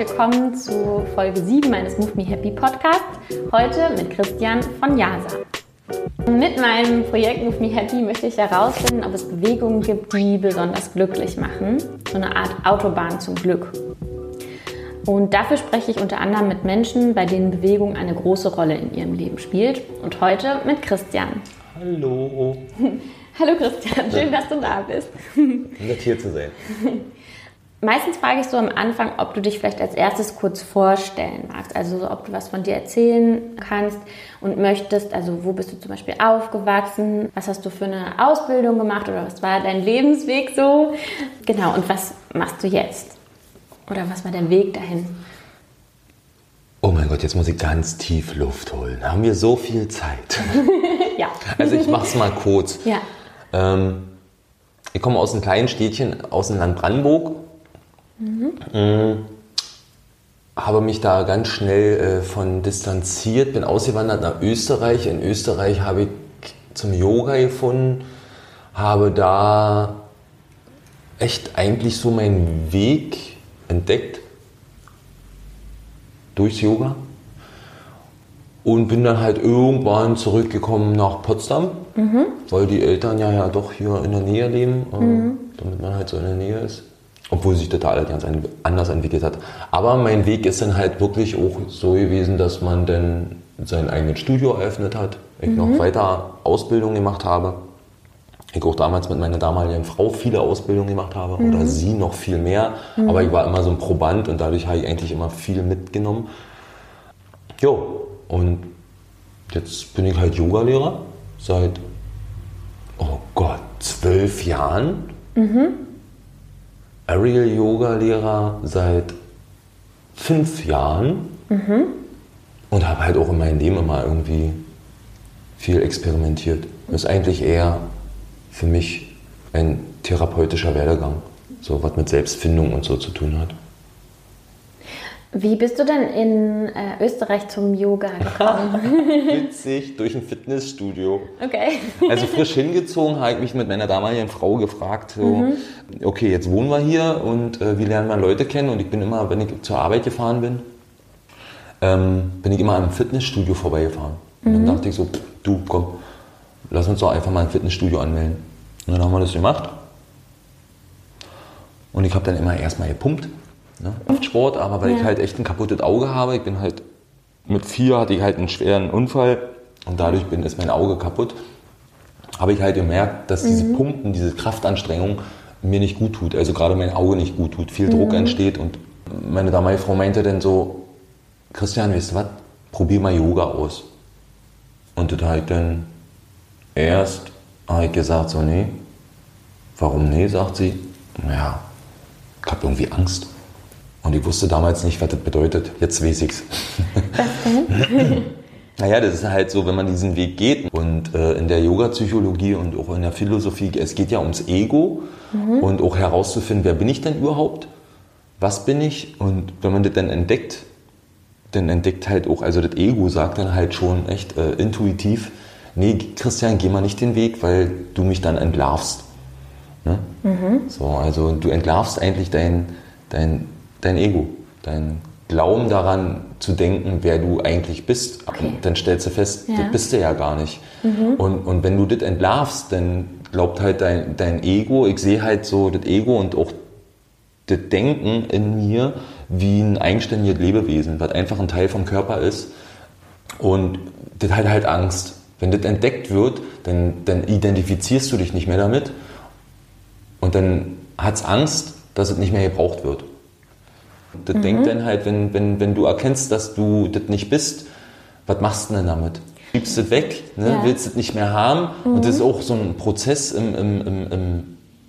willkommen zu Folge 7 meines Move Me Happy Podcasts. Heute mit Christian von Jasa. Mit meinem Projekt Move Me Happy möchte ich herausfinden, ob es Bewegungen gibt, die besonders glücklich machen. So eine Art Autobahn zum Glück. Und dafür spreche ich unter anderem mit Menschen, bei denen Bewegung eine große Rolle in ihrem Leben spielt. Und heute mit Christian. Hallo. Hallo Christian, schön, dass du da bist. Nett hier zu sein. Meistens frage ich so am Anfang, ob du dich vielleicht als erstes kurz vorstellen magst. Also ob du was von dir erzählen kannst und möchtest. Also wo bist du zum Beispiel aufgewachsen? Was hast du für eine Ausbildung gemacht oder was war dein Lebensweg so? Genau, und was machst du jetzt? Oder was war der Weg dahin? Oh mein Gott, jetzt muss ich ganz tief Luft holen. Haben wir so viel Zeit? ja. Also ich mach's mal kurz. Ja. Ähm, ich komme aus einem kleinen Städtchen aus dem Land Brandenburg. Mhm. Habe mich da ganz schnell äh, von distanziert, bin ausgewandert nach Österreich. In Österreich habe ich zum Yoga gefunden, habe da echt eigentlich so meinen Weg entdeckt durchs Yoga und bin dann halt irgendwann zurückgekommen nach Potsdam, mhm. weil die Eltern ja, ja doch hier in der Nähe leben, äh, mhm. damit man halt so in der Nähe ist. Obwohl sich total ganz anders entwickelt hat. Aber mein Weg ist dann halt wirklich auch so gewesen, dass man dann sein eigenes Studio eröffnet hat. Ich mhm. noch weiter Ausbildung gemacht habe. Ich auch damals mit meiner damaligen Frau viele Ausbildungen gemacht habe mhm. oder sie noch viel mehr. Mhm. Aber ich war immer so ein Proband und dadurch habe ich eigentlich immer viel mitgenommen. Jo, und jetzt bin ich halt Yogalehrer seit, oh Gott, zwölf Jahren. Mhm. Aerial Yoga Lehrer seit fünf Jahren mhm. und habe halt auch in meinem Leben immer irgendwie viel experimentiert. Das ist eigentlich eher für mich ein therapeutischer Werdegang, so was mit Selbstfindung und so zu tun hat. Wie bist du denn in äh, Österreich zum Yoga gekommen? Witzig, durch ein Fitnessstudio. Okay. also frisch hingezogen, habe ich mich mit meiner damaligen Frau gefragt, so, mhm. okay, jetzt wohnen wir hier und äh, wie lernen wir Leute kennen? Und ich bin immer, wenn ich zur Arbeit gefahren bin, ähm, bin ich immer an einem Fitnessstudio vorbeigefahren. Und dann mhm. dachte ich so, pff, du, komm, lass uns doch einfach mal ein Fitnessstudio anmelden. Und dann haben wir das gemacht. Und ich habe dann immer erstmal gepumpt Ne? Sport, aber weil ja. ich halt echt ein kaputtes Auge habe, ich bin halt mit vier hatte ich halt einen schweren Unfall und dadurch bin, ist mein Auge kaputt, habe ich halt gemerkt, dass diese mhm. Pumpen, diese Kraftanstrengung mir nicht gut tut, also gerade mein Auge nicht gut tut, viel mhm. Druck entsteht und meine damalige Frau meinte dann so, Christian, weißt du was, probier mal Yoga aus. Und das halt dann erst habe ich gesagt, so nee, warum nee, sagt sie, naja, ich habe irgendwie Angst. Und ich wusste damals nicht, was das bedeutet. Jetzt weiß ich's. Naja, das ist halt so, wenn man diesen Weg geht. Und äh, in der Yoga-Psychologie und auch in der Philosophie, es geht ja ums Ego mhm. und auch herauszufinden, wer bin ich denn überhaupt? Was bin ich? Und wenn man das dann entdeckt, dann entdeckt halt auch, also das Ego sagt dann halt schon echt äh, intuitiv, nee, Christian, geh mal nicht den Weg, weil du mich dann entlarvst. Ne? Mhm. So, also du entlarvst eigentlich dein, dein dein Ego, dein Glauben daran zu denken, wer du eigentlich bist. Okay. dann stellst du fest, ja. das bist du ja gar nicht. Mhm. Und, und wenn du das entlarvst, dann glaubt halt dein, dein Ego, ich sehe halt so das Ego und auch das Denken in mir wie ein eigenständiges Lebewesen, was einfach ein Teil vom Körper ist. Und das hat halt Angst. Wenn das entdeckt wird, dann, dann identifizierst du dich nicht mehr damit. Und dann hat es Angst, dass es nicht mehr gebraucht wird. Das mhm. denkt dann halt, wenn, wenn, wenn du erkennst, dass du das nicht bist, was machst du denn damit? Schiebst du weg, ne? ja. willst du es nicht mehr haben. Mhm. Und das ist auch so ein Prozess im, im, im, im,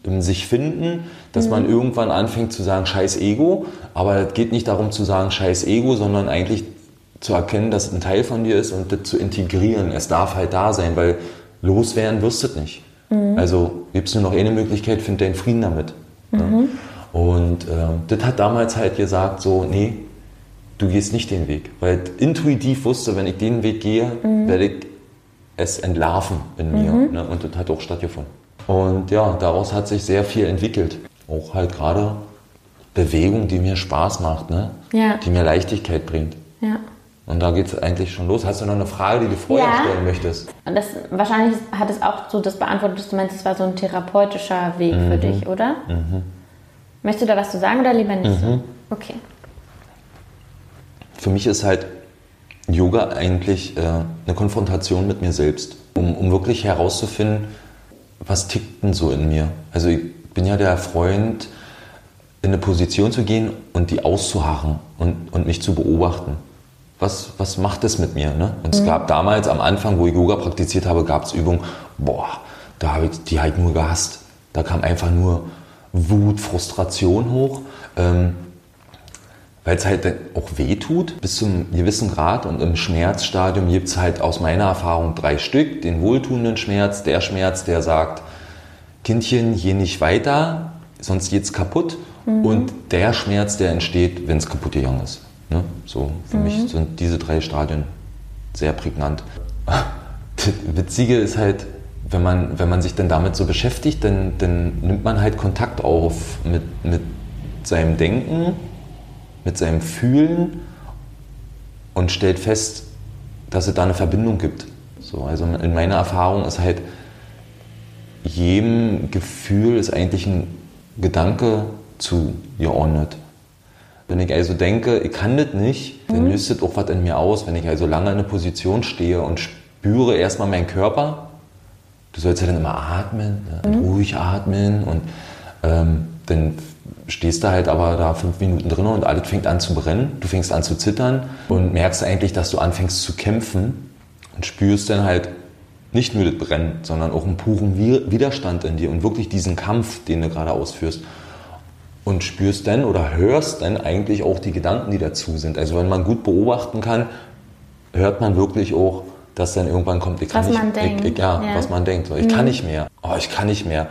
im sich finden, dass mhm. man irgendwann anfängt zu sagen, scheiß Ego. Aber es geht nicht darum zu sagen, scheiß Ego, sondern eigentlich zu erkennen, dass es ein Teil von dir ist und das zu integrieren. Es darf halt da sein, weil loswerden wirst du es nicht. Mhm. Also gibt es nur noch eine Möglichkeit, find deinen Frieden damit. Ne? Mhm. Und äh, das hat damals halt gesagt, so, nee, du gehst nicht den Weg. Weil intuitiv wusste, wenn ich den Weg gehe, mhm. werde ich es entlarven in mir. Mhm. Ne? Und das hat auch stattgefunden. Und ja, daraus hat sich sehr viel entwickelt. Auch halt gerade Bewegung, die mir Spaß macht, ne? Ja. die mir Leichtigkeit bringt. Ja. Und da geht es eigentlich schon los. Hast du noch eine Frage, die du vorher Ja. stellen möchtest? Und das, wahrscheinlich hat es auch so das beantwortet, dass du meinst, es war so ein therapeutischer Weg für Mhm. dich, oder? Möchtest du da was zu sagen oder lieber nicht Mhm. Okay. Für mich ist halt Yoga eigentlich äh, eine Konfrontation mit mir selbst, um, um wirklich herauszufinden, was tickt denn so in mir. Also ich bin ja der Freund, in eine Position zu gehen und die auszuharren und, und mich zu beobachten. Was, was macht das mit mir? Ne? Und es gab damals am Anfang, wo ich Yoga praktiziert habe, gab es Übungen, boah, da habe ich die halt nur gehasst. Da kam einfach nur Wut, Frustration hoch. Ähm, weil es halt auch weh tut bis zu einem gewissen Grad und im Schmerzstadium gibt es halt aus meiner Erfahrung drei Stück. Den wohltuenden Schmerz, der Schmerz, der sagt, Kindchen, hier nicht weiter, sonst geht's kaputt. Und der Schmerz, der entsteht, wenn es kaputt gegangen ist. Ne? So, für mich sind diese drei Stadien sehr prägnant. Das Witzige ist halt, wenn man, wenn man sich dann damit so beschäftigt, dann, dann nimmt man halt Kontakt auf mit, mit seinem Denken, mit seinem Fühlen und stellt fest, dass es da eine Verbindung gibt. So, also in meiner Erfahrung ist halt, jedem Gefühl ist eigentlich ein Gedanke zugeordnet. Wenn ich also denke, ich kann das nicht, dann löst das auch was in mir aus. Wenn ich also lange in einer Position stehe und spüre erstmal meinen Körper, du sollst ja dann immer atmen, ne? ruhig atmen und ähm, dann stehst du halt aber da fünf Minuten drin und alles fängt an zu brennen. Du fängst an zu zittern und merkst eigentlich, dass du anfängst zu kämpfen und spürst dann halt nicht nur das Brennen, sondern auch einen puren Wi- Widerstand in dir und wirklich diesen Kampf, den du gerade ausführst. Und spürst dann oder hörst dann eigentlich auch die Gedanken, die dazu sind. Also wenn man gut beobachten kann, hört man wirklich auch, dass dann irgendwann kommt, ich kann Was nicht, man denkt, Ich, ich, ja, ja. Mhm. was man denkt. So, ich kann nicht mehr. Oh, ich kann nicht mehr.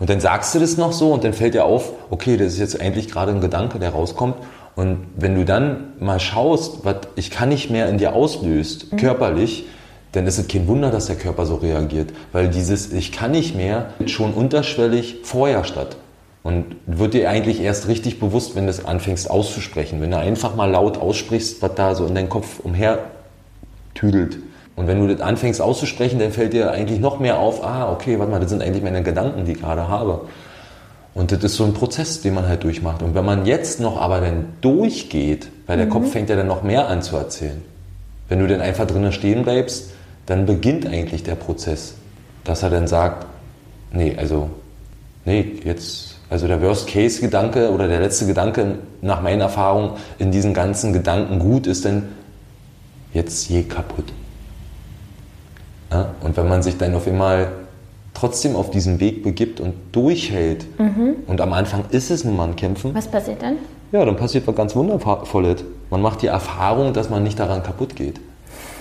Und dann sagst du das noch so und dann fällt dir auf, okay, das ist jetzt eigentlich gerade ein Gedanke, der rauskommt. Und wenn du dann mal schaust, was ich kann nicht mehr in dir auslöst, Mhm. körperlich, dann ist es kein Wunder, dass der Körper so reagiert. Weil dieses Ich kann nicht mehr schon unterschwellig vorher statt. Und wird dir eigentlich erst richtig bewusst, wenn du es anfängst auszusprechen. Wenn du einfach mal laut aussprichst, was da so in deinem Kopf umher tüdelt. Und wenn du das anfängst auszusprechen, dann fällt dir eigentlich noch mehr auf, ah, okay, warte mal, das sind eigentlich meine Gedanken, die ich gerade habe. Und das ist so ein Prozess, den man halt durchmacht. Und wenn man jetzt noch aber dann durchgeht, weil der Kopf fängt ja dann noch mehr an zu erzählen. Wenn du dann einfach drinnen stehen bleibst, dann beginnt eigentlich der Prozess, dass er dann sagt, nee, also, nee, jetzt, also der Worst-Case-Gedanke oder der letzte Gedanke nach meiner Erfahrung in diesen ganzen Gedanken gut ist dann, jetzt je kaputt. Ja? Und wenn man sich dann auf einmal trotzdem auf diesen Weg begibt und durchhält, und am Anfang ist es nun mal ein Kämpfen, Was passiert dann? ja, dann passiert was ganz Wundervolles. Man macht die Erfahrung, dass man nicht daran kaputt geht.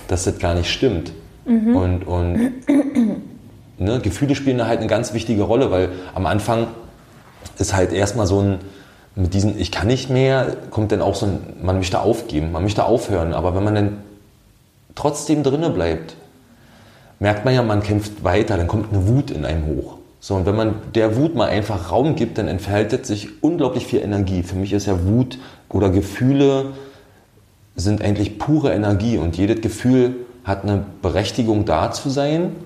Dass das gar nicht stimmt. Und, und ne, Gefühle spielen da halt eine ganz wichtige Rolle, weil am Anfang ist halt erstmal so ein, mit diesen Ich kann nicht mehr, kommt dann auch so ein, man möchte aufgeben, man möchte aufhören. Aber wenn man dann trotzdem drinne bleibt, merkt man ja, man kämpft weiter, dann kommt eine Wut in einem hoch. So, und wenn man der Wut mal einfach Raum gibt, dann entfaltet sich unglaublich viel Energie. Für mich ist ja Wut oder Gefühle sind eigentlich pure Energie und jedes Gefühl hat eine Berechtigung da zu sein,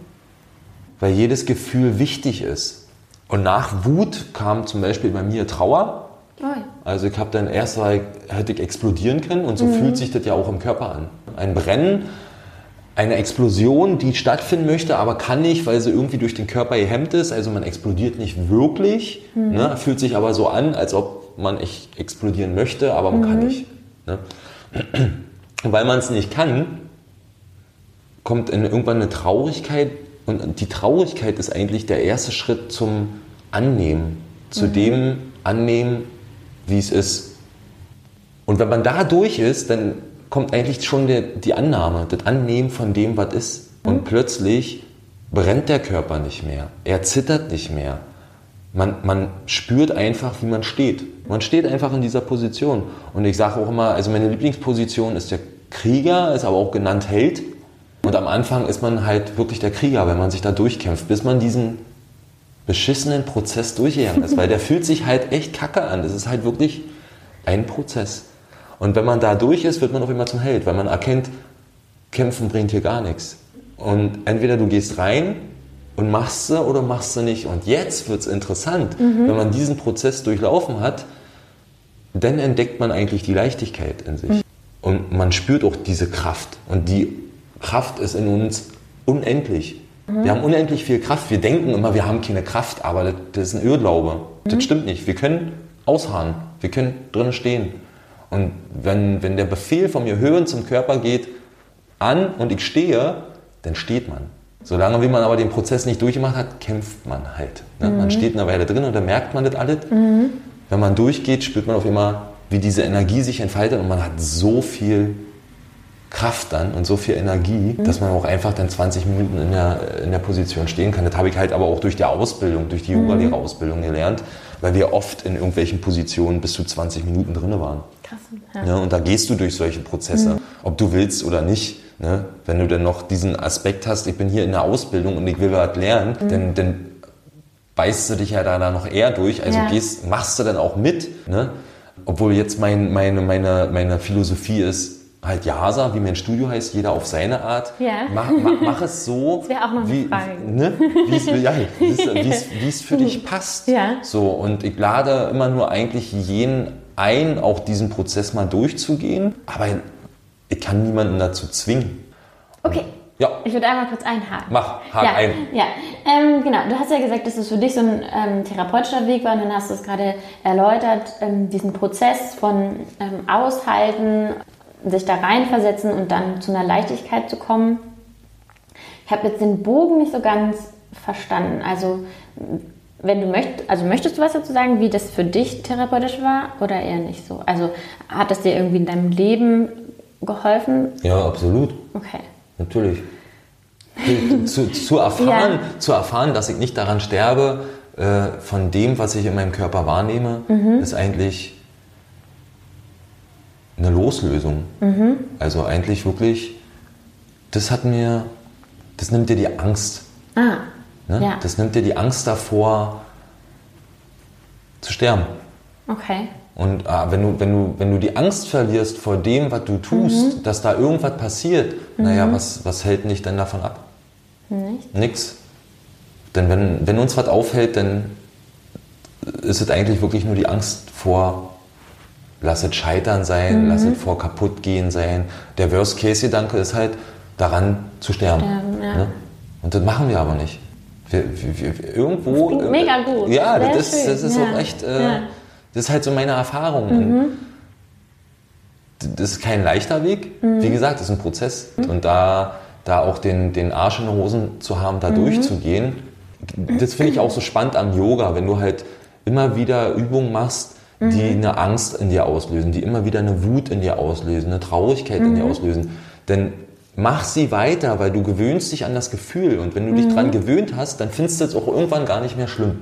weil jedes Gefühl wichtig ist. Und nach Wut kam zum Beispiel bei mir Trauer. Oh, Also ich habe dann erst hätte ich explodieren können und so fühlt sich das ja auch im Körper an. Ein Brennen, eine Explosion, die stattfinden möchte, aber kann nicht, weil sie irgendwie durch den Körper gehemmt ist. Also man explodiert nicht wirklich, ne? fühlt sich aber so an, als ob man echt explodieren möchte, aber man kann nicht. Ne? Weil man es nicht kann, kommt irgendwann eine Traurigkeit und die Traurigkeit ist eigentlich der erste Schritt zum Annehmen, zu dem Annehmen, wie es ist. Und wenn man da durch ist, dann kommt eigentlich schon der, die Annahme, das Annehmen von dem, was ist. Und plötzlich brennt der Körper nicht mehr. Er zittert nicht mehr. Man, man spürt einfach, wie man steht. Man steht einfach in dieser Position. Und ich sage auch immer, also meine Lieblingsposition ist der Krieger, ist aber auch genannt Held. Und am Anfang ist man halt wirklich der Krieger, wenn man sich da durchkämpft, bis man diesen beschissenen Prozess durchgegangen ist. Weil der fühlt sich halt echt kacke an. Das ist halt wirklich ein Prozess. Und wenn man da durch ist, wird man auf einmal zum Held, weil man erkennt, kämpfen bringt hier gar nichts. Und entweder du gehst rein und machst sie oder machst sie nicht. Und jetzt wird es interessant, mhm. wenn man diesen Prozess durchlaufen hat, dann entdeckt man eigentlich die Leichtigkeit in sich. Mhm. Und man spürt auch diese Kraft. Und die Kraft ist in uns unendlich. Mhm. Wir haben unendlich viel Kraft. Wir denken immer, wir haben keine Kraft, aber das, das ist ein Irrglaube. Das mhm. stimmt nicht. Wir können ausharren. Wir können drinnen stehen. Und wenn, wenn der Befehl von mir hören zum Körper geht, an und ich stehe, dann steht man. Solange wie man aber den Prozess nicht durchgemacht hat, kämpft man halt. Ne? Mhm. Man steht eine Weile drin und dann merkt man das alles. Mhm. Wenn man durchgeht, spürt man auf immer, wie diese Energie sich entfaltet und man hat so viel Kraft dann und so viel Energie, mhm. dass man auch einfach dann 20 Minuten in der, in der Position stehen kann. Das habe ich halt aber auch durch die Ausbildung, durch die mhm. Yoga-Lehrerausbildung gelernt, weil wir oft in irgendwelchen Positionen bis zu 20 Minuten drin waren. Krass. Ja. ja. und da gehst du durch solche Prozesse, mhm. ob du willst oder nicht. Ne? Wenn du dann noch diesen Aspekt hast, ich bin hier in der Ausbildung und ich will was lernen, mhm. dann, dann beißt du dich ja da noch eher durch. Also ja. gehst, machst du dann auch mit. Ne? Obwohl jetzt mein, meine, meine, meine Philosophie ist, halt Jasa, wie mein Studio heißt, jeder auf seine Art. Ja. Mach, mach, mach es so, wie. Ne, es für dich passt. Ja. So, und ich lade immer nur eigentlich jeden ein, auch diesen Prozess mal durchzugehen. Aber ich kann niemanden dazu zwingen. Okay. Ja. Ich würde einmal kurz einhaken. Mach, hak ja, ein. Ja, ähm, genau. Du hast ja gesagt, dass es für dich so ein ähm, therapeutischer Weg war und dann hast du es gerade erläutert, ähm, diesen Prozess von ähm, Aushalten, sich da reinversetzen und dann zu einer Leichtigkeit zu kommen. Ich habe jetzt den Bogen nicht so ganz verstanden. Also wenn du möchtest, also möchtest du was dazu sagen, wie das für dich therapeutisch war oder eher nicht so? Also hat das dir irgendwie in deinem Leben geholfen? Ja, absolut. Okay. Natürlich. zu, zu, erfahren, ja. zu erfahren, dass ich nicht daran sterbe, äh, von dem, was ich in meinem Körper wahrnehme, mhm. ist eigentlich eine Loslösung. Mhm. Also eigentlich wirklich, das hat mir, das nimmt dir die Angst. Ah, ne? ja. Das nimmt dir die Angst davor, zu sterben. Okay. Und ah, wenn, du, wenn, du, wenn du die Angst verlierst vor dem, was du tust, mhm. dass da irgendwas passiert, mhm. naja, was, was hält dich denn davon ab? Nicht? Nix. Denn wenn, wenn uns was aufhält, dann ist es eigentlich wirklich nur die Angst vor lass es scheitern sein, mhm. lass es vor kaputt gehen sein. Der Worst-Case-Gedanke ist halt, daran zu sterben. sterben ja. ne? Und das machen wir aber nicht. Wir, wir, wir, irgendwo. Das mega gut. Ja, das, ist, das ist ja. auch echt. Äh, ja. Das ist halt so meine Erfahrung. Mhm. Das ist kein leichter Weg. Mhm. Wie gesagt, das ist ein Prozess. Mhm. Und da, da auch den, den Arsch in den Hosen zu haben, da mhm. durchzugehen, das finde ich auch so spannend am Yoga, wenn du halt immer wieder Übungen machst, die mhm. eine Angst in dir auslösen, die immer wieder eine Wut in dir auslösen, eine Traurigkeit mhm. in dir mhm. auslösen. Denn mach sie weiter, weil du gewöhnst dich an das Gefühl. Und wenn du mhm. dich daran gewöhnt hast, dann findest du es auch irgendwann gar nicht mehr schlimm.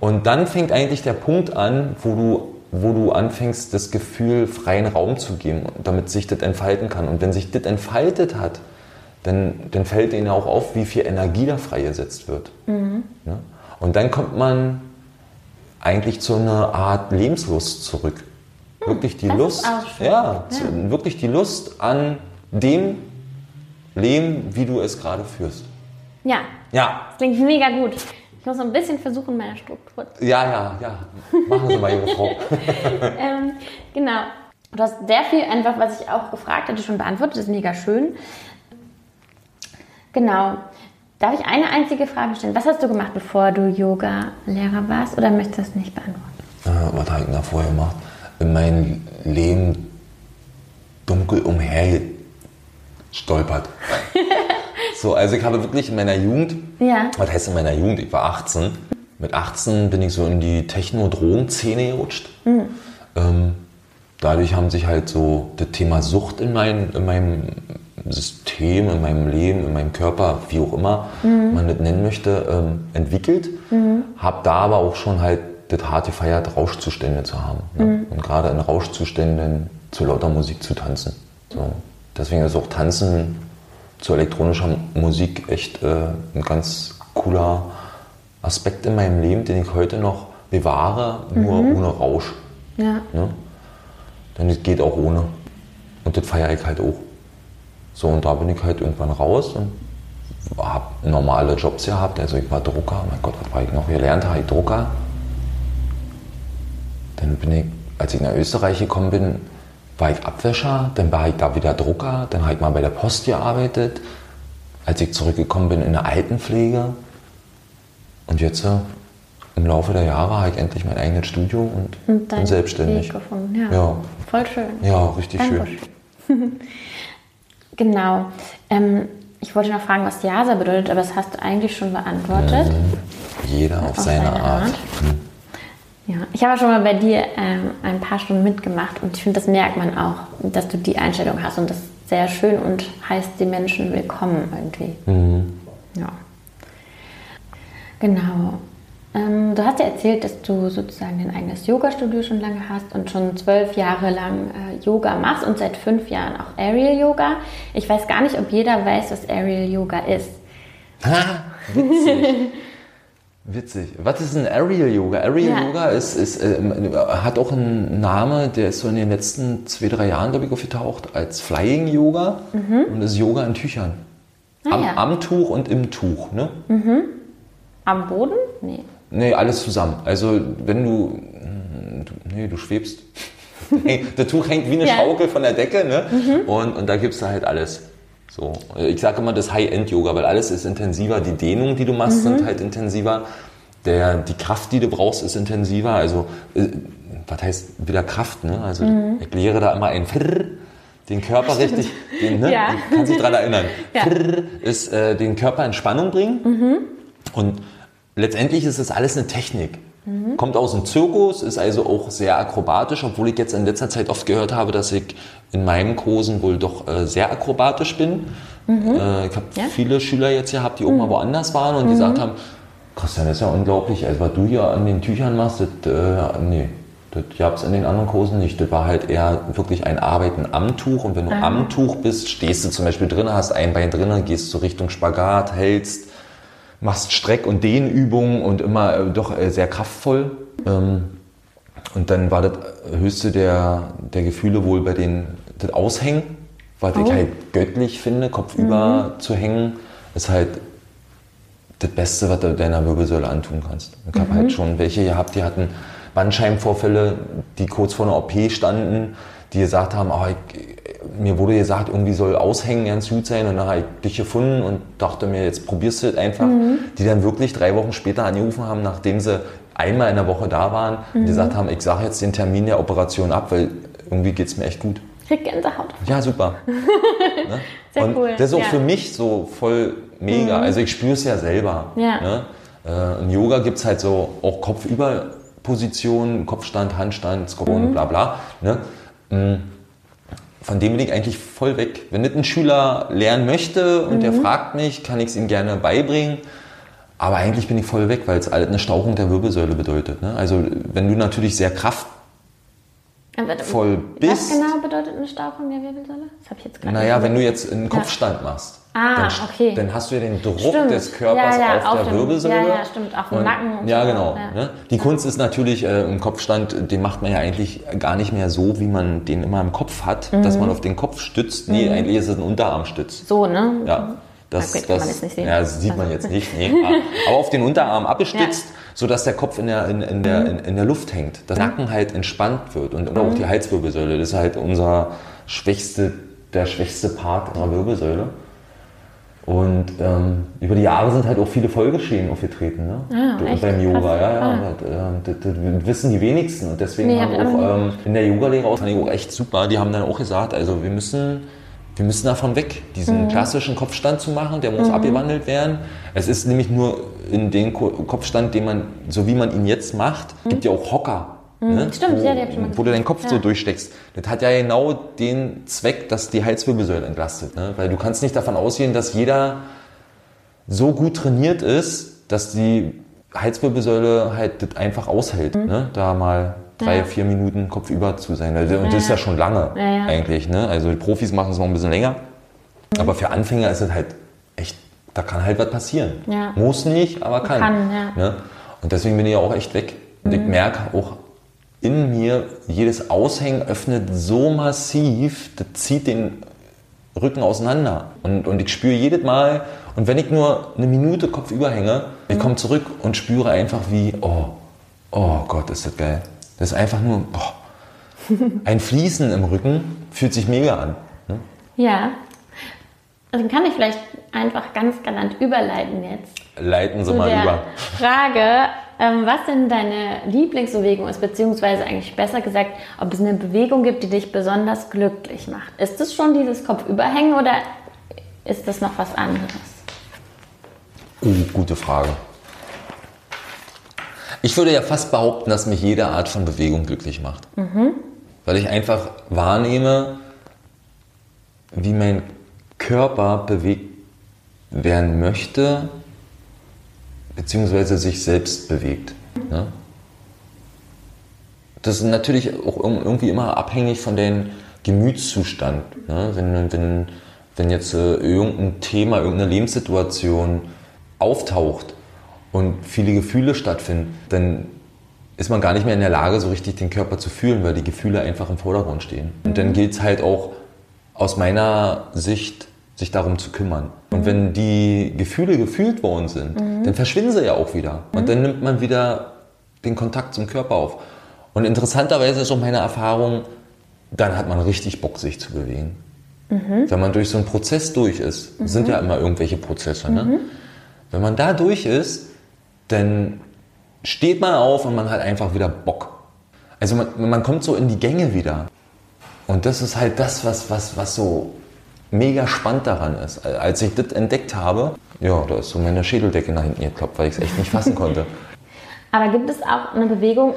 Und dann fängt eigentlich der Punkt an, wo du, wo du anfängst, das Gefühl freien Raum zu geben, damit sich das entfalten kann. Und wenn sich das entfaltet hat, dann, dann fällt ihnen auch auf, wie viel Energie da freigesetzt wird. Mhm. Ja? Und dann kommt man eigentlich zu einer Art Lebenslust zurück. Hm, wirklich die Lust, ja, ja. Zu, wirklich die Lust an dem Leben, wie du es gerade führst. Ja. Ja. Das klingt mega gut. Ich muss ein bisschen versuchen, meine Struktur zu. Ja, ja, ja. Machen Sie mal, junge Frau. ähm, genau. Du hast sehr viel einfach, was ich auch gefragt hatte, schon beantwortet. Das ist mega schön. Genau. Darf ich eine einzige Frage stellen? Was hast du gemacht, bevor du Yoga-Lehrer warst oder möchtest du das nicht beantworten? Äh, was habe ich da vorher gemacht? In meinem Leben dunkel umher stolpert. so, also ich habe wirklich in meiner Jugend, ja. was heißt in meiner Jugend? Ich war 18. Mit 18 bin ich so in die Techno-Drogen-Szene gerutscht. Mhm. Ähm, dadurch haben sich halt so das Thema Sucht in, mein, in meinem System, in meinem Leben, in meinem Körper, wie auch immer mhm. man das nennen möchte, ähm, entwickelt. Mhm. Habe da aber auch schon halt das hart gefeiert, Rauschzustände zu haben. Ne? Mhm. Und gerade in Rauschzuständen zu lauter Musik zu tanzen. So. Deswegen ist auch Tanzen zu elektronischer Musik echt äh, ein ganz cooler Aspekt in meinem Leben, den ich heute noch bewahre, nur mhm. ohne Rausch. Ja. Ne? Denn es geht auch ohne. Und das feiere ich halt auch. So, und da bin ich halt irgendwann raus und habe normale Jobs gehabt. Also ich war Drucker, mein Gott, was war ich noch gelernt? Habe ich Drucker. Dann bin ich, als ich nach Österreich gekommen bin, war ich Abwäscher, dann war ich da wieder Drucker, dann habe ich mal bei der Post gearbeitet. Als ich zurückgekommen bin in der Altenpflege. Und jetzt im Laufe der Jahre habe ich endlich mein eigenes Studio und, Und bin selbstständig. Weg gefunden. Ja. Ja. Voll schön. Ja, richtig schön. Genau. Ähm, ich wollte noch fragen, was Jasa bedeutet, aber das hast du eigentlich schon beantwortet. Jeder auf, seine, Art. Hm. Ja, ich habe schon mal bei dir ähm, ein paar Stunden mitgemacht und ich finde, das merkt man auch, dass du die Einstellung hast und das ist sehr schön und heißt die Menschen willkommen irgendwie. Mhm. Ja. Genau. Ähm, du hast ja erzählt, dass du sozusagen dein eigenes Yoga-Studio schon lange hast und schon zwölf Jahre lang äh, Yoga machst und seit fünf Jahren auch Aerial Yoga. Ich weiß gar nicht, ob jeder weiß, was Aerial Yoga ist. Ha, witzig. Witzig. Was ist ein Aerial Yoga? Aerial Ja. Yoga ist, ist, ähm, hat auch einen Namen, der ist so in den letzten zwei, drei Jahren, glaube ich, aufgetaucht, als Flying Yoga. Und das ist Yoga in Tüchern. Mhm. Ah, am, ja. am Tuch und im Tuch. Ne? Am Boden? Nee. Nee, alles zusammen. Also wenn du, nee, du schwebst. Das Tuch hängt wie eine Ja. Schaukel von der Decke, ne? Und, und da gibst du halt alles. So. Ich sage immer das High-End-Yoga, weil alles ist intensiver. Die Dehnungen, die du machst, sind halt intensiver. Der, die Kraft, die du brauchst, ist intensiver. Also, äh, was heißt wieder Kraft, ne? Also, ich lehre da immer ein Frrr, den Körper richtig, den, ne? Ja. Du kannst dich dran erinnern. Ja. Frrr ist äh, den Körper in Spannung bringen. Und letztendlich ist das alles eine Technik. Kommt aus dem Zirkus, ist also auch sehr akrobatisch, obwohl ich jetzt in letzter Zeit oft gehört habe, dass ich in meinen Kursen wohl doch äh, sehr akrobatisch bin. Äh, ich habe Ja? viele Schüler jetzt gehabt, die auch mal woanders waren und die gesagt haben, Christian, das ist ja unglaublich, also was du hier an den Tüchern machst, das, äh, nee, das gab es in den anderen Kursen nicht. Das war halt eher wirklich ein Arbeiten am Tuch und wenn du am Tuch bist, stehst du zum Beispiel drin, hast ein Bein drin, gehst so Richtung Spagat, hältst, machst Streck- und Dehnübungen und immer äh, doch äh, sehr kraftvoll. Ähm, und dann war das höchste der, der Gefühle wohl bei den, das Aushängen, was ich Oh. halt göttlich finde, kopfüber zu hängen, ist halt das Beste, was du deiner Wirbelsäule antun kannst. Ich habe halt schon welche gehabt, die hatten Bandscheibenvorfälle, die kurz vor einer OP standen, die gesagt haben, ah, ich, mir wurde gesagt, irgendwie soll Aushängen ganz gut sein und dann habe ich dich gefunden und dachte mir, jetzt probierst du das einfach. Die dann wirklich drei Wochen später angerufen haben, nachdem sie einmal in der Woche da waren und gesagt haben, ich sage jetzt den Termin der Operation ab, weil irgendwie geht es mir echt gut. Krieg Gänsehaut. Ja, super. ne? Sehr und cool, das ist auch ja. für mich so voll mega. Also ich spüre es ja selber. Ja. Ne? Äh, Im Yoga gibt es halt so auch Kopfüberpositionen, Kopfstand, Handstand, Skorpion, bla bla. Ne? Mm. Von dem bin ich eigentlich voll weg. Wenn das ein Schüler lernen möchte und der fragt mich, kann ich es ihm gerne beibringen. Aber eigentlich bin ich voll weg, weil es eine Stauchung der Wirbelsäule bedeutet. Ne? Also wenn du natürlich sehr kraftvoll Aber bist. Was genau bedeutet eine Stauchung der Wirbelsäule? Das habe ich jetzt gerade Naja, wenn du jetzt einen Kopfstand machst, Ah, dann, okay. dann hast du ja den Druck Stimmt. des Körpers Ja, ja, auf, auf der dem- Wirbelsäule. ja, ja, stimmt, auf dem Und- Nacken und ja, so, genau. ja. Ne? Die Kunst ist natürlich äh, im Kopfstand, den macht man ja eigentlich gar nicht mehr so, wie man den immer im Kopf hat, Mhm. dass man auf den Kopf stützt. Nee, eigentlich ist es ein Unterarmstütz. So, ne? Ja. Das, Okay, kann man das, jetzt nicht sehen. ja, das sieht man jetzt nicht. Nee. Aber auf den Unterarm abgestützt, sodass der Kopf in der, in, in, der, Mhm. in, in der Luft hängt. Der Nacken halt entspannt wird und, auch die Halswirbelsäule. Das ist halt unser schwächste, der schwächste Part unserer Wirbelsäule. Und ähm, über die Jahre sind halt auch viele Folgeschäden aufgetreten. Ne? Ah, echt? Beim Yoga, Krass. ja, ja. Ah. Das, äh, das, das wissen die wenigsten. Und deswegen Nee, haben auch ähm, in der Yoga-Lehre auch, fand ich auch echt super. Die haben dann auch gesagt, also wir müssen, wir müssen davon weg, diesen klassischen Kopfstand zu machen. Der muss abgewandelt werden. Es ist nämlich nur in den Ko- Kopfstand, den man, so wie man ihn jetzt macht, gibt ja auch Hocker. Ne? Stimmt, wo, ja, wo du deinen Kopf so Ja. durchsteckst. Das hat ja genau den Zweck, dass die Halswirbelsäule entlastet. Ne? Weil du kannst nicht davon ausgehen, dass jeder so gut trainiert ist, dass die Halswirbelsäule halt das einfach aushält, ne? da mal drei, Mhm. Ja. vier Minuten kopfüber zu sein. Also, Und das ist ja schon lange Ja, eigentlich. Ne? Also die Profis machen es noch ein bisschen länger. Mhm. Aber für Anfänger ist es halt echt, da kann halt was passieren. Ja. Muss nicht, aber kann. Kann, ja. Mhm. ne? Und deswegen bin ich ja auch echt weg. Und ich merke auch in mir, jedes Aushängen öffnet so massiv, das zieht den Rücken auseinander. Und, und ich spüre jedes Mal, und wenn ich nur eine Minute Kopf überhänge, ich komme zurück und spüre einfach wie, oh, oh Gott, ist das geil. Das ist einfach nur, oh. ein Fließen im Rücken fühlt sich mega an. Ne? Ja. Also kann ich vielleicht einfach ganz galant überleiten jetzt. Leiten Sie zu mal der über. Frage, ähm, was denn deine Lieblingsbewegung ist, beziehungsweise eigentlich besser gesagt, ob es eine Bewegung gibt, die dich besonders glücklich macht. Ist es schon dieses Kopfüberhängen oder ist das noch was anderes? Oh, gute Frage. Ich würde ja fast behaupten, dass mich jede Art von Bewegung glücklich macht. Weil ich einfach wahrnehme, wie mein Körper bewegt werden möchte, beziehungsweise sich selbst bewegt. Ne? Das ist natürlich auch irg- irgendwie immer abhängig von dem Gemütszustand. Ne? Wenn, wenn, wenn jetzt äh, irgendein Thema, irgendeine Lebenssituation auftaucht und viele Gefühle stattfinden, dann ist man gar nicht mehr in der Lage, so richtig den Körper zu fühlen, weil die Gefühle einfach im Vordergrund stehen. Und dann gilt es halt auch aus meiner Sicht, sich darum zu kümmern. Und wenn die Gefühle gefühlt worden sind, dann verschwinden sie ja auch wieder. Und dann nimmt man wieder den Kontakt zum Körper auf. Und interessanterweise ist auch meine Erfahrung, dann hat man richtig Bock, sich zu bewegen. Wenn man durch so einen Prozess durch ist, sind ja immer irgendwelche Prozesse, ne? Wenn man da durch ist, dann steht man auf und man hat einfach wieder Bock. Also man, man kommt so in die Gänge wieder. Und das ist halt das, was, was, was so mega spannend daran ist. Als ich das entdeckt habe, ja, da ist so meine Schädeldecke nach hinten geklopft, weil ich es echt nicht fassen konnte. Aber gibt es auch eine Bewegung,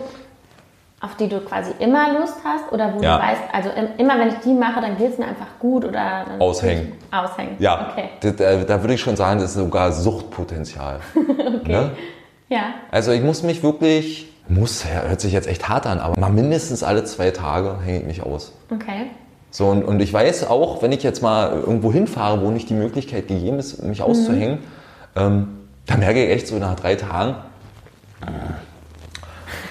auf die du quasi immer Lust hast oder wo Ja. du weißt, also im- immer wenn ich die mache, dann geht es mir einfach gut oder Aushängen. Aushängen. Ja, Okay. das, äh, da würde ich schon sagen, das ist sogar Suchtpotenzial. ne? Ja. Also ich muss mich wirklich, muss, hört sich jetzt echt hart an, aber mal mindestens alle zwei Tage hänge ich mich aus. Okay. So, und, und ich weiß auch, wenn ich jetzt mal irgendwo hinfahre, wo nicht die Möglichkeit gegeben ist, mich auszuhängen, ähm, dann merke ich echt so nach drei Tagen,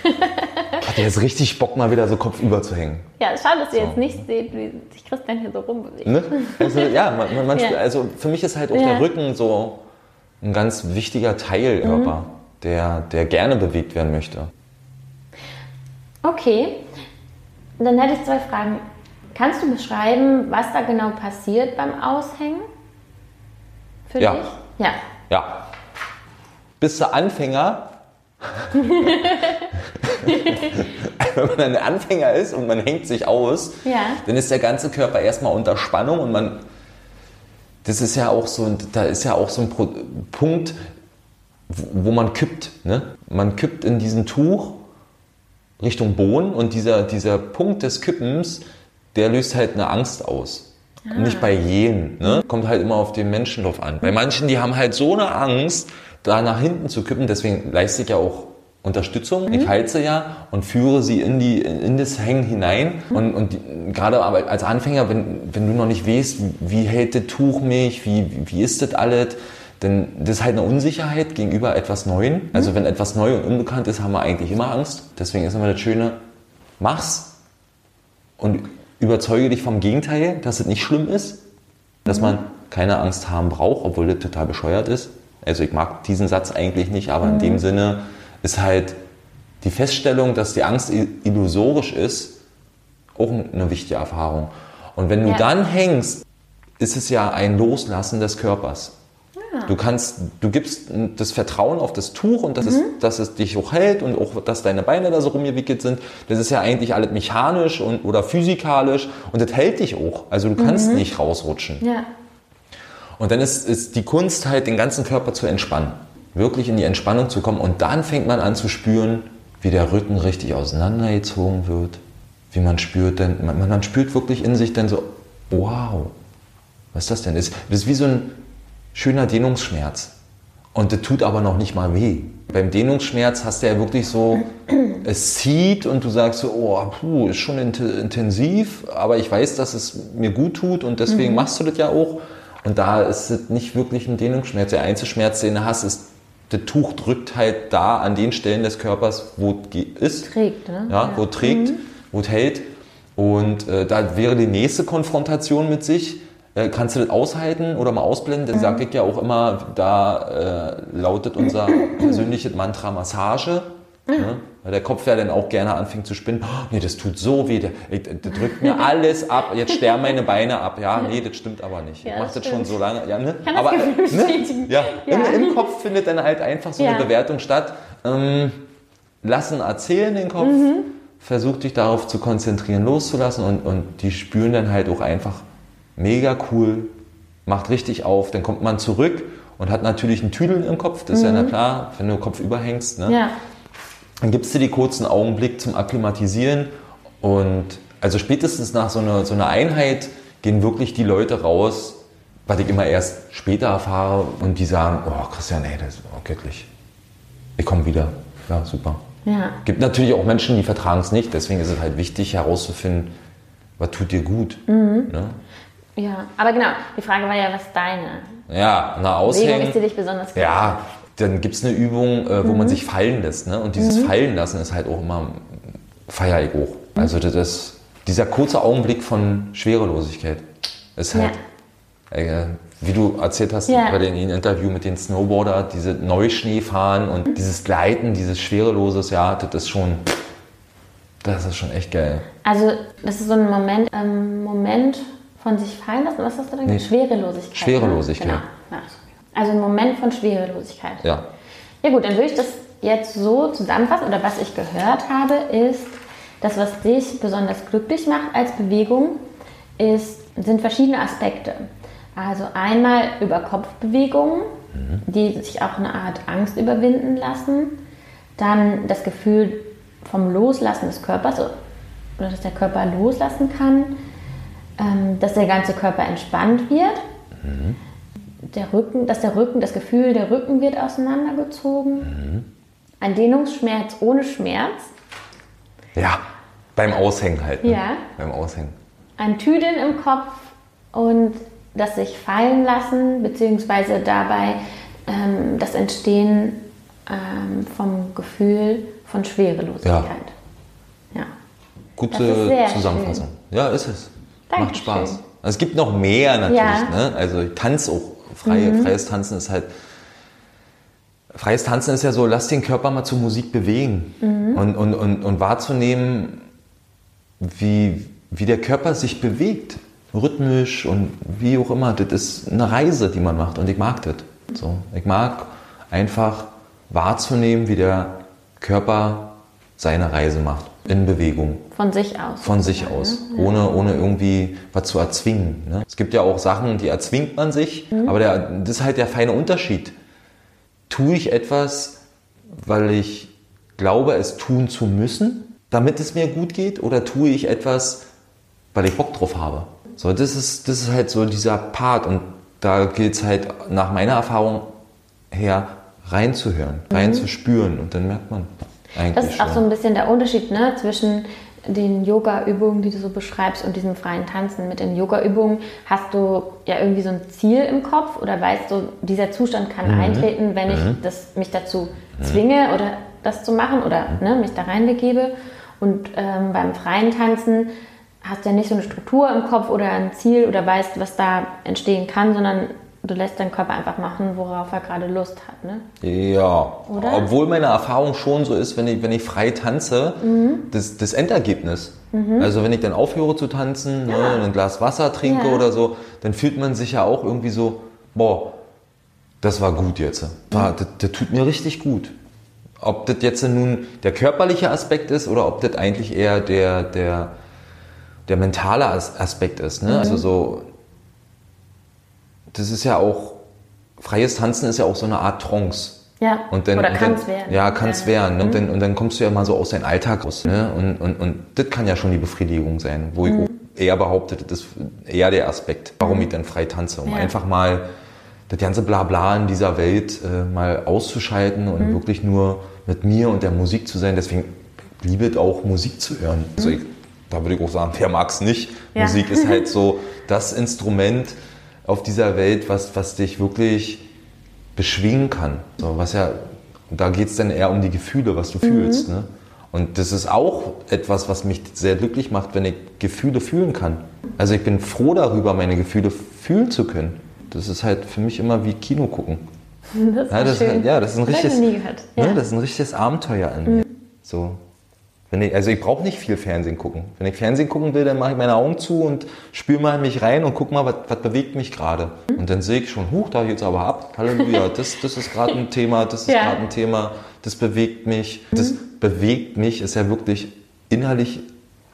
äh, hat jetzt richtig Bock, mal wieder so kopfüber zu hängen. Ja, schade, dass ihr jetzt nicht seht, wie sich Christian hier so rumbewegt. Ne? Also, ja, man, man, Ja. also für mich ist halt auch Ja. der Rücken so ein ganz wichtiger Teil im Körper, der, der gerne bewegt werden möchte. Okay. Dann hätte ich zwei Fragen. Kannst du beschreiben, was da genau passiert beim Aushängen? Für Ja. dich? Ja. Ja. Bist du Anfänger? Wenn man ein Anfänger ist und man hängt sich aus, Ja. dann ist der ganze Körper erstmal unter Spannung und man. Das ist ja auch so, ein- da ist ja auch so ein Punkt, wo wo man kippt. Ne? Man kippt in diesem Tuch Richtung Boden und dieser, dieser Punkt des Kippens, der löst halt eine Angst aus. Und Nicht bei jedem. Ne? Kommt halt immer auf den Menschen drauf an. Bei manchen, die haben halt so eine Angst, da nach hinten zu kippen, deswegen leiste ich ja auch Unterstützung. Ich halte ja und führe sie in, die, in das Hängen hinein. Und, und die, gerade aber als Anfänger, wenn, wenn du noch nicht weißt, wie, wie hält das Tuch mich, wie, wie ist das alles, denn das ist halt eine Unsicherheit gegenüber etwas Neuem. Also wenn etwas neu und unbekannt ist, haben wir eigentlich immer Angst. Deswegen ist immer das Schöne, mach's und überzeuge dich vom Gegenteil, dass es nicht schlimm ist, dass man keine Angst haben braucht, obwohl das total bescheuert ist. Also ich mag diesen Satz eigentlich nicht, aber in dem Sinne ist halt die Feststellung, dass die Angst illusorisch ist, auch eine wichtige Erfahrung. Und wenn du Ja. dann hängst, ist es ja ein Loslassen des Körpers. Du kannst, du gibst das Vertrauen auf das Tuch und dass, es, dass es dich auch hält und auch, dass deine Beine da so rumgewickelt sind. Das ist ja eigentlich alles mechanisch und, oder physikalisch und das hält dich auch. Also du kannst nicht rausrutschen. Ja. Und dann ist, ist die Kunst halt, den ganzen Körper zu entspannen. Wirklich in die Entspannung zu kommen. Und dann fängt man an zu spüren, wie der Rücken richtig auseinandergezogen wird. Wie man spürt, denn, man, man spürt wirklich in sich dann so, wow, was ist das denn? Das, das ist wie so ein schöner Dehnungsschmerz. Und das tut aber noch nicht mal weh. Beim Dehnungsschmerz hast du ja wirklich so, es zieht und du sagst so, oh, puh, ist schon int- intensiv, aber ich weiß, dass es mir gut tut und deswegen machst du das ja auch. Und da ist es nicht wirklich ein Dehnungsschmerz. Der einzige Schmerz, den du hast, ist das Tuch drückt halt da an den Stellen des Körpers, wo es ist. Trägt, ne? Ja, wo trägt, Mhm. wo es hält. Und äh, da wäre die nächste Konfrontation mit sich. Äh, kannst du das aushalten oder mal ausblenden? Mhm. Das sage ich ja auch immer, da äh, lautet unser persönliches Mantra Massage. Mhm. Ne? Weil der Kopf ja dann auch gerne anfängt zu spinnen. Oh, nee, das tut so weh, der, ey, der drückt mir alles ab, jetzt sterben meine Beine ab. Ja, nee, das stimmt aber nicht. Ja, ich mach das das schon so lange. Ja, ne? Kann das aber, Gefühl ne? Ja, Ja. Im, Im Kopf findet dann halt einfach so eine Bewertung statt. Ähm, lassen erzählen den Kopf, Mhm. versuch dich darauf zu konzentrieren, loszulassen und, und die spüren dann halt auch einfach mega cool, macht richtig auf, dann kommt man zurück und hat natürlich ein Tüdeln im Kopf, das ist ja na klar, wenn du Kopf überhängst, ne? Mhm. Ja. dann gibst du dir kurz einen Augenblick zum Akklimatisieren und also spätestens nach so einer, so einer Einheit gehen wirklich die Leute raus, was ich immer erst später erfahre und die sagen, oh Christian, ey, das ist oh, göttlich. Ich komme wieder. Ja, super. Ja. Gibt natürlich auch Menschen, die vertragen es nicht, deswegen ist es halt wichtig herauszufinden, was tut dir gut. Ne? Ja. Aber genau, die Frage war ja, was deine Ja, na Bewegung aushängen. ist, die dich besonders gut Ja, dann gibt es eine Übung, äh, wo man sich fallen lässt. Ne? Und dieses Fallen lassen ist halt auch immer feier ich hoch. Also das ist, dieser kurze Augenblick von Schwerelosigkeit ist halt, äh, wie du erzählt hast Ja. bei dem Interview mit den Snowboarder, diese Neuschneefahren und dieses Gleiten, dieses Schwereloses, ja, das ist schon, das ist schon echt geil. Also, das ist so ein Moment, ähm, Moment von sich fallen lassen. Was hast du denn? Nee. Schwerelosigkeit. Schwerelosigkeit. Ne? Genau. Ja. Also ein Moment von Schwerelosigkeit. Ja. Ja gut, dann würde ich das jetzt so zusammenfassen. Oder was ich gehört habe, ist, das, was dich besonders glücklich macht als Bewegung, ist, sind verschiedene Aspekte. Also einmal über Kopfbewegungen, die sich auch eine Art Angst überwinden lassen. Dann das Gefühl vom Loslassen des Körpers oder dass der Körper loslassen kann, ähm, dass der ganze Körper entspannt wird, der Rücken, dass der Rücken, das Gefühl, der Rücken wird auseinandergezogen, ein Dehnungsschmerz ohne Schmerz, Ja, beim Aushängen halt. Ne? Ja. Beim Aushängen. ein Tüdeln im Kopf und das sich fallen lassen, beziehungsweise dabei ähm, das Entstehen ähm, vom Gefühl von Schwerelosigkeit. Ja. Ist Gute Zusammenfassung. Ja, ist es. Macht Dankeschön. Spaß. Also es gibt noch mehr natürlich. Ja. Ne? Also Tanz auch. Freie, Freies Tanzen ist halt. Freies Tanzen ist ja so, lass den Körper mal zur Musik bewegen und, und, und, und wahrzunehmen, wie, wie der Körper sich bewegt. Rhythmisch und wie auch immer. Das ist eine Reise, die man macht und ich mag das. So, ich mag einfach wahrzunehmen, wie der Körper seine Reise macht. In Bewegung. Von sich aus. Von sich aus, ohne, ohne irgendwie was zu erzwingen. Ne? Es gibt ja auch Sachen, die erzwingt man sich, aber der, das ist halt der feine Unterschied. Tue ich etwas, weil ich glaube, es tun zu müssen, damit es mir gut geht, oder tue ich etwas, weil ich Bock drauf habe? So, das ist, das ist halt so dieser Part und da gilt es halt nach meiner Erfahrung her reinzuhören, reinzuspüren und dann merkt man eigentlich Das ist auch schon. so ein bisschen der Unterschied ne, zwischen den Yoga-Übungen, die du so beschreibst, und diesem freien Tanzen. Mit den Yoga-Übungen hast du ja irgendwie so ein Ziel im Kopf oder weißt du, dieser Zustand kann Mhm. eintreten, wenn ich das, mich dazu zwinge oder das zu machen oder Mhm. ne, mich da reinbegebe. Und ähm, beim freien Tanzen hast du ja nicht so eine Struktur im Kopf oder ein Ziel oder weißt, was da entstehen kann, sondern du lässt deinen Körper einfach machen, worauf er gerade Lust hat. Ne? Ja, Oder? obwohl meine Erfahrung schon so ist, wenn ich, wenn ich frei tanze, das, das Endergebnis. Also wenn ich dann aufhöre zu tanzen, ne, ein Glas Wasser trinke Ja. oder so, dann fühlt man sich ja auch irgendwie so, boah, das war gut jetzt. War, das, das tut mir richtig gut. Ob das jetzt nun der körperliche Aspekt ist oder ob das eigentlich eher der, der, der mentale As- Aspekt ist. Ne? Also so, das ist ja auch, freies Tanzen ist ja auch so eine Art Trance. Ja, Und dann, oder kann es werden. Ja, kann es werden. Ne? Und, dann, und dann kommst du ja mal so aus deinem Alltag raus. Ne? Und, und, und das kann ja schon die Befriedigung sein, wo ich auch eher behaupte, das ist eher der Aspekt, warum ich dann frei tanze. Um Ja. einfach mal das ganze Blabla in dieser Welt äh, mal auszuschalten und wirklich nur mit mir und der Musik zu sein. Deswegen liebe ich auch Musik zu hören. Also ich, da würde ich auch sagen, wer mag es nicht? Ja. Musik ist halt so das Instrument auf dieser Welt, was, was dich wirklich beschwingen kann. So, was ja, da geht es dann eher um die Gefühle, was du fühlst. Ne? Und das ist auch etwas, was mich sehr glücklich macht, wenn ich Gefühle fühlen kann. Also ich bin froh darüber, meine Gefühle fühlen zu können. Das ist halt für mich immer wie Kino gucken. Das Ja, das, ist, halt- ja, das ist ein Das hab ich richtiges, gehört. Ja. ne, das ist ein richtiges Abenteuer an mir. So. Wenn ich, also ich brauche nicht viel Fernsehen gucken. Wenn ich Fernsehen gucken will, dann mache ich meine Augen zu und spüre mal in mich rein und guck mal, was, was bewegt mich gerade. Und dann sehe ich schon, huch, da geht's aber ab. Halleluja, das, das ist gerade ein Thema, das ist Ja. gerade ein Thema, das bewegt mich. Das bewegt mich ist ja wirklich innerlich,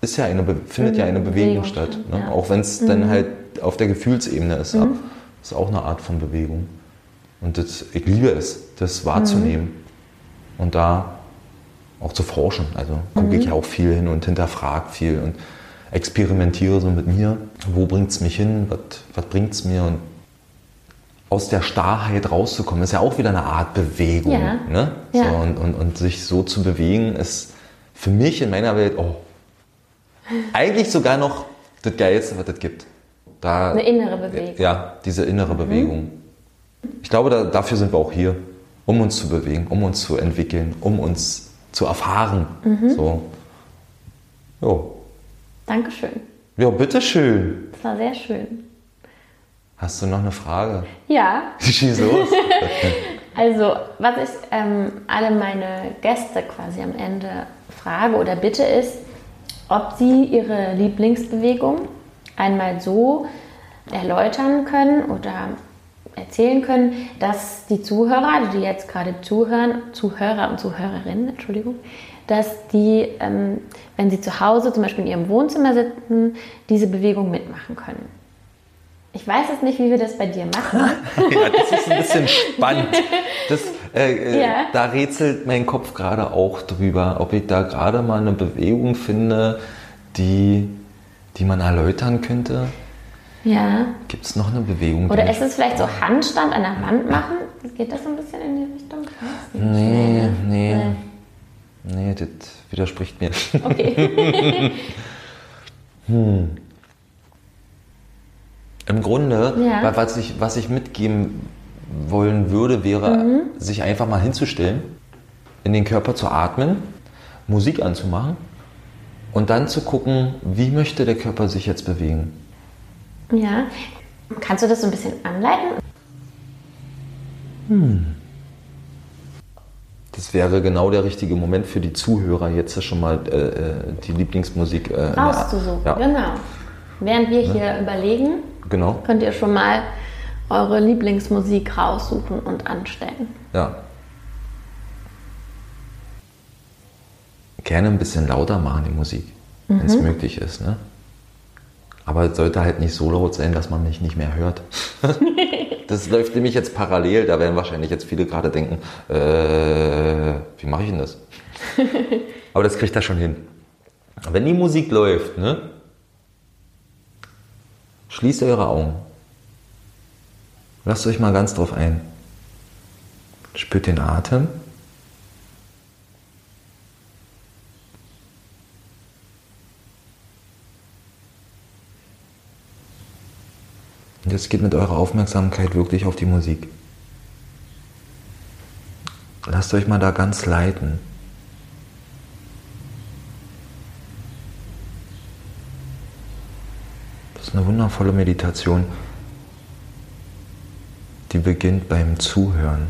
ist ja eine, findet ja eine Bewegung, Bewegung statt. Ne? ja. Auch wenn es dann halt auf der Gefühlsebene ist. Ab. ist auch eine Art von Bewegung. Und das, ich liebe es, das wahrzunehmen und da auch zu forschen. Also gucke ich auch viel hin und hinterfrage viel und experimentiere so mit mir. Wo bringt es mich hin? Was, bringt es mir? Und aus der Starrheit rauszukommen, ist ja auch wieder eine Art Bewegung. Ja. Ne? Ja. So, und, und, und sich so zu bewegen, ist für mich in meiner Welt oh, eigentlich sogar noch das Geilste, was es gibt. Da, Eine innere Bewegung. ja, diese innere Bewegung. Ich glaube, da, dafür sind wir auch hier, um uns zu bewegen, um uns zu entwickeln, um uns zu erfahren. So. Jo. Dankeschön. Ja, bitteschön. Das war sehr schön. Hast du noch eine Frage? Ja, Schieß los. also was ich ähm, alle meine Gäste quasi am Ende frage oder bitte ist, ob sie ihre Lieblingsbewegung einmal so erläutern können oder erzählen können, dass die Zuhörer, die jetzt gerade zuhören, Zuhörer und Zuhörerinnen, Entschuldigung, dass die, ähm, wenn sie zu Hause zum Beispiel in ihrem Wohnzimmer sitzen, diese Bewegung mitmachen können. Ich weiß jetzt nicht, wie wir das bei dir machen. ja, das ist ein bisschen spannend. Das, äh, äh, Ja. Da rätselt mein Kopf gerade auch drüber, ob ich da gerade mal eine Bewegung finde, die, die man erläutern könnte. Ja. Gibt es noch eine Bewegung? Oder ist es vielleicht so Handstand an der Wand machen? Geht das so ein bisschen in die Richtung? Nee, nee. Nee. Nee, das widerspricht mir. Okay. Im Grunde, Ja. wa- was, ich, was ich mitgeben wollen würde, wäre, Mhm. sich einfach mal hinzustellen, in den Körper zu atmen, Musik anzumachen und dann zu gucken, wie möchte der Körper sich jetzt bewegen. Ja. Kannst du das so ein bisschen anleiten? Das wäre genau der richtige Moment für die Zuhörer, jetzt schon mal äh, äh, die Lieblingsmusik äh, Rauszusuchen. Ja, Genau. Während wir hier überlegen, genau. könnt ihr schon mal eure Lieblingsmusik raussuchen und anstellen. Ja. Gerne ein bisschen lauter machen, die Musik, wenn es möglich ist. Ne? Aber es sollte halt nicht so laut sein, dass man mich nicht mehr hört. das läuft nämlich jetzt parallel. Da werden wahrscheinlich jetzt viele gerade denken, äh, wie mache ich denn das? Aber das kriegt er schon hin. Wenn die Musik läuft, ne? schließt eure Augen. Lasst euch mal ganz drauf ein. Spürt den Atem. Jetzt geht mit eurer Aufmerksamkeit wirklich auf die Musik. Lasst euch mal da ganz leiten. Das ist eine wundervolle Meditation, die beginnt beim Zuhören.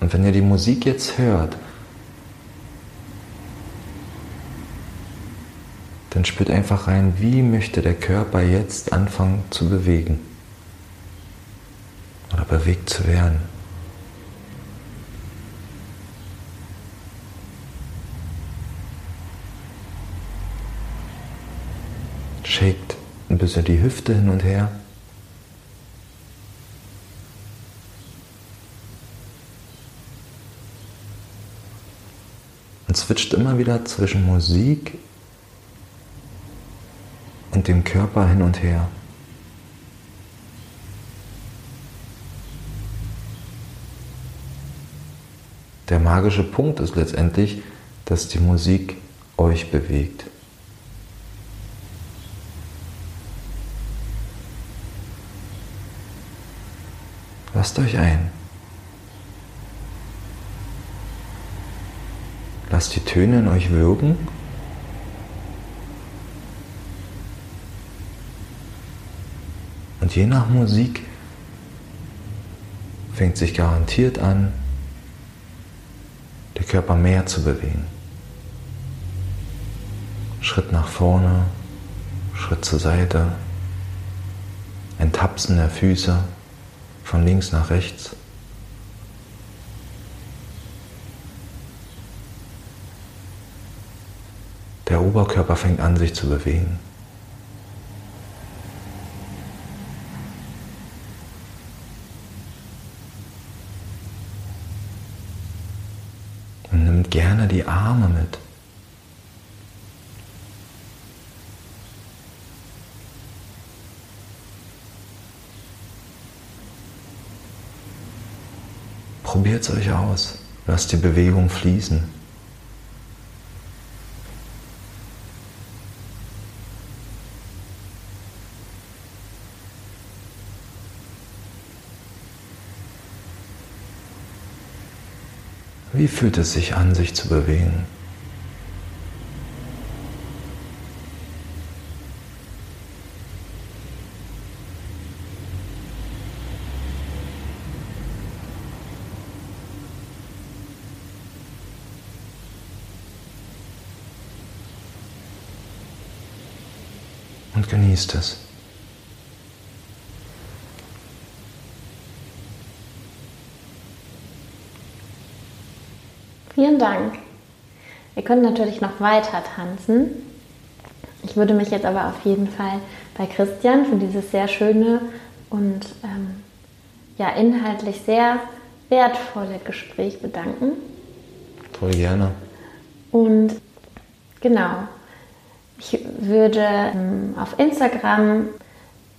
Und wenn ihr die Musik jetzt hört, dann spürt einfach rein, wie möchte der Körper jetzt anfangen zu bewegen oder bewegt zu werden. Shakt ein bisschen die Hüfte hin und her. Und switcht immer wieder zwischen Musik und dem Körper hin und her. Der magische Punkt ist letztendlich, dass die Musik euch bewegt. Lasst euch ein. Lasst die Töne in euch wirken Je nach Musik fängt sich garantiert an, der Körper mehr zu bewegen. Schritt nach vorne, Schritt zur Seite, ein Tapsen der Füße von links nach rechts. Der Oberkörper fängt an, sich zu bewegen. Und nimmt gerne die Arme mit. Probiert es euch aus. Lasst die Bewegung fließen. Wie fühlt es sich an, sich zu bewegen? Und genießt es. Ihr könnt natürlich noch weiter tanzen. Ich würde mich jetzt aber auf jeden Fall bei Christian für dieses sehr schöne und ähm, ja inhaltlich sehr wertvolle Gespräch bedanken. Voll gerne. Und genau, ich würde ähm, auf Instagram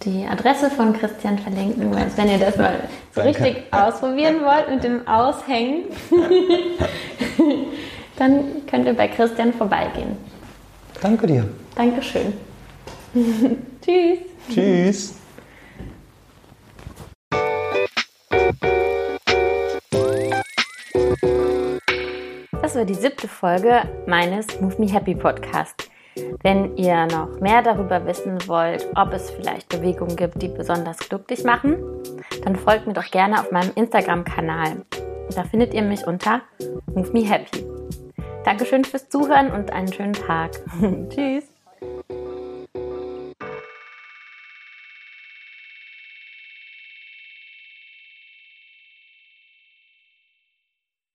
die Adresse von Christian verlinken, weil wenn ihr das mal so richtig ausprobieren wollt mit dem Aushängen, dann könnt ihr bei Christian vorbeigehen. Danke dir. Dankeschön. Tschüss. Tschüss. Das war die siebte Folge meines Move Me Happy Podcast. Wenn ihr noch mehr darüber wissen wollt, ob es vielleicht Bewegungen gibt, die besonders glücklich machen, dann folgt mir doch gerne auf meinem Instagram-Kanal. Da findet ihr mich unter Move Me Happy. Dankeschön fürs Zuhören und einen schönen Tag. Tschüss.